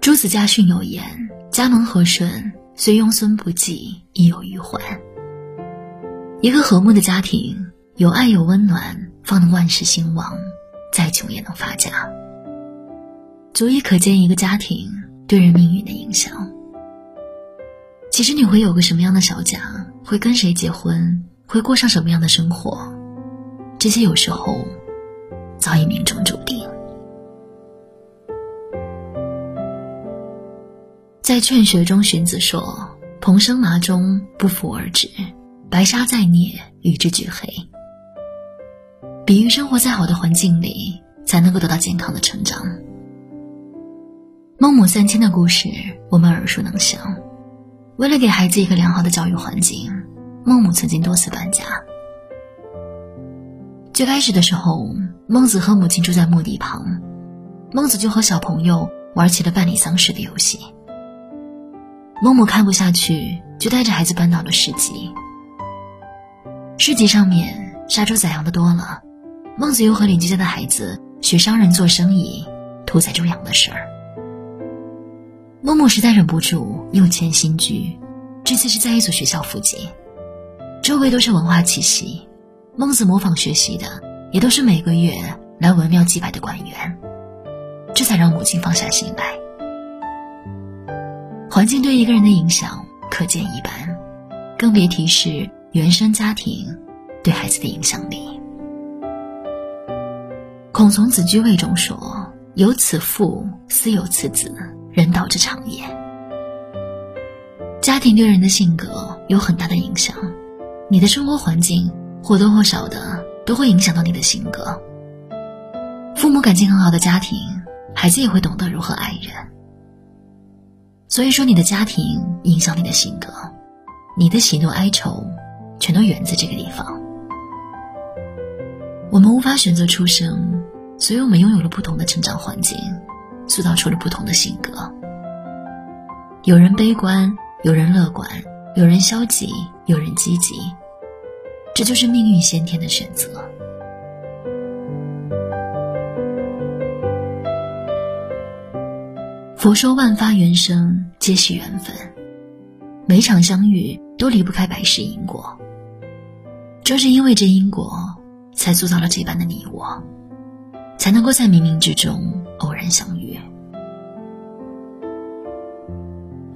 朱子家训有言：“家门和顺，虽庸孙不济，亦有余欢。”一个和睦的家庭，有爱有温暖，方能万事兴旺，再穷也能发家。足以可见一个家庭对人命运的影响。其实你会有个什么样的小家，会跟谁结婚，会过上什么样的生活，这些有时候早已命中注定。在《劝学》中，荀子说：“蓬生麻中，不服而止；白沙在涅，与之俱黑。”比喻生活在好的环境里，才能够得到健康的成长。孟母三迁的故事，我们耳熟能详。为了给孩子一个良好的教育环境，孟母曾经多次搬家。最开始的时候，孟子和母亲住在墓地旁，孟子就和小朋友玩起了办理丧事的游戏。孟母看不下去，就带着孩子搬到了市集。市集上面杀猪宰羊的多了，孟子又和邻居家的孩子学商人做生意，屠宰猪羊的事儿。孟母实在忍不住，又迁新居，这次是在一所学校附近，周围都是文化气息。孟子模仿学习的，也都是每个月来文庙祭拜的官员，这才让母亲放下心来。环境对一个人的影响可见一斑，更别提是原生家庭对孩子的影响力。孔从《子居位》中说：“有此父，斯有此子，人道之常也。”家庭对人的性格有很大的影响，你的生活环境或多或少的都会影响到你的性格。父母感情很好的家庭，孩子也会懂得如何爱人。所以说，你的家庭影响你的性格，你的喜怒哀愁，全都源自这个地方。我们无法选择出生，所以我们拥有了不同的成长环境，塑造出了不同的性格。有人悲观，有人乐观，有人消极，有人积极，这就是命运先天的选择。佛说万法缘生，皆系缘分。每场相遇都离不开百世因果。正是因为这因果，才塑造了这般的你我，才能够在冥冥之中偶然相遇。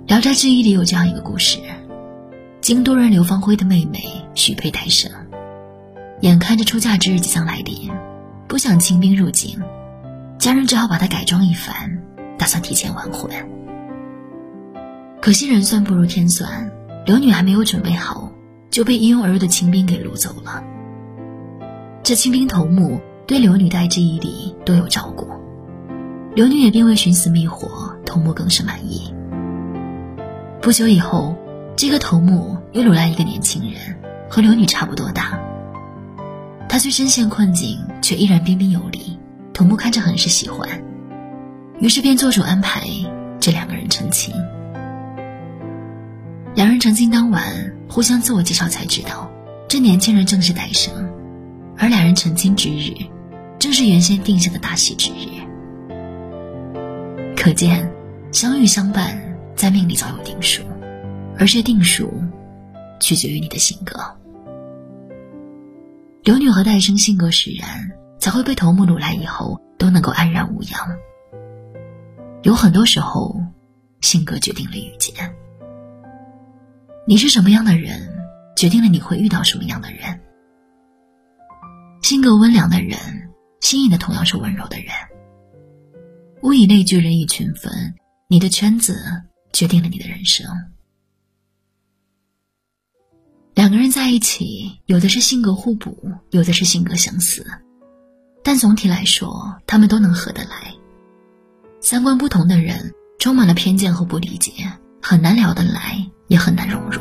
《聊斋志异》里有这样一个故事：京都人刘芳辉的妹妹许佩胎生，眼看着出嫁之日即将来临，不想清兵入京，家人只好把她改装一番。打算提前完婚，可惜人算不如天算，刘女还没有准备好，就被一拥而入的清兵给掳走了。这清兵头目对刘女待之以礼，多有照顾，刘女也并未寻死觅活，头目更是满意。不久以后，这个头目又掳来一个年轻人，和刘女差不多大。他虽身陷困境，却依然彬彬有礼，头目看着很是喜欢。于是便做主安排这两个人成亲。两人成亲当晚，互相自我介绍，才知道这年轻人正是戴生，而两人成亲之日，正是原先定下的大喜之日。可见，相遇相伴在命里早有定数，而这定数，取决于你的性格。刘女和戴生性格使然，才会被头目掳来以后都能够安然无恙。有很多时候，性格决定了遇见。你是什么样的人，决定了你会遇到什么样的人。性格温良的人，吸引的同样是温柔的人。物以类聚，人以群分。你的圈子决定了你的人生。两个人在一起，有的是性格互补，有的是性格相似，但总体来说，他们都能合得来。三观不同的人，充满了偏见和不理解，很难聊得来，也很难融入。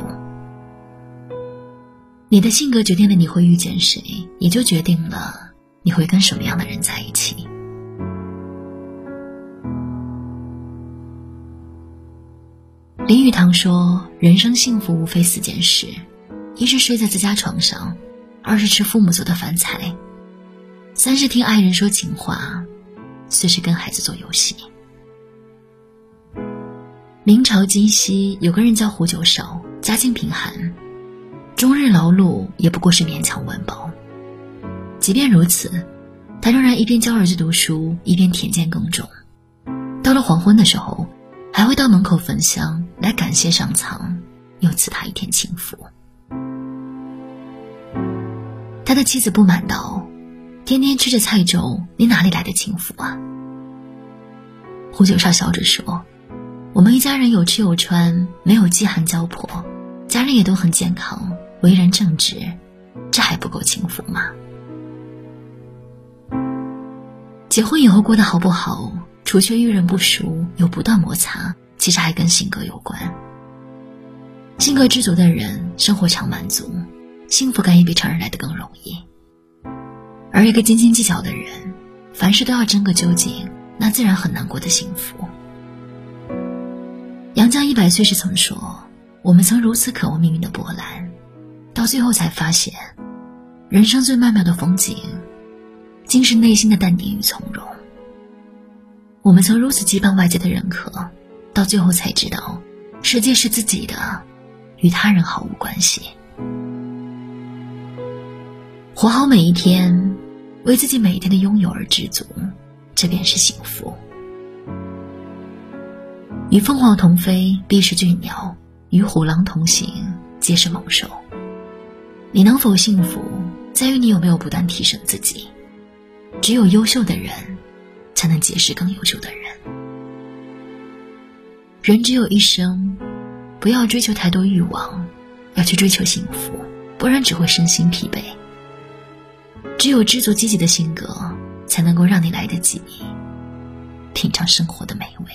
你的性格决定了你会遇见谁，也就决定了你会跟什么样的人在一起。林语堂说：“人生幸福无非四件事，一是睡在自家床上，二是吃父母做的饭菜，三是听爱人说情话，四是跟孩子做游戏。”明朝金溪有个人叫胡九少，家境贫寒，终日劳碌也不过是勉强温饱。即便如此，他仍然一边教儿子读书，一边田间耕种。到了黄昏的时候，还会到门口焚香来感谢上苍，又赐他一天清福。他的妻子不满道：“天天吃着菜粥，你哪里来的清福啊？”胡九少笑着说：“我们一家人有吃有穿，没有饥寒交迫，家人也都很健康，为人正直，这还不够幸福吗？”结婚以后过得好不好，除却遇人不淑，有不断摩擦，其实还跟性格有关。性格知足的人，生活常满足。幸福感也比常人来的更容易，而一个斤斤计较的人，凡事都要争个究竟，那自然很难过的幸福。杨绛一百岁时曾说：“我们曾如此渴望命运的波澜，到最后才发现，人生最曼妙的风景，竟是内心的淡定与从容。我们曾如此期盼外界的认可，到最后才知道，世界是自己的，与他人毫无关系。”活好每一天，为自己每一天的拥有而知足，这便是幸福。与凤凰同飞，必是俊鸟；与虎狼同行，皆是猛兽。你能否幸福，在于你有没有不断提升自己。只有优秀的人，才能结识更优秀的人。人只有一生，不要追求太多欲望，要去追求幸福，不然只会身心疲惫。只有知足积极的性格，才能够让你来得及品尝生活的美味。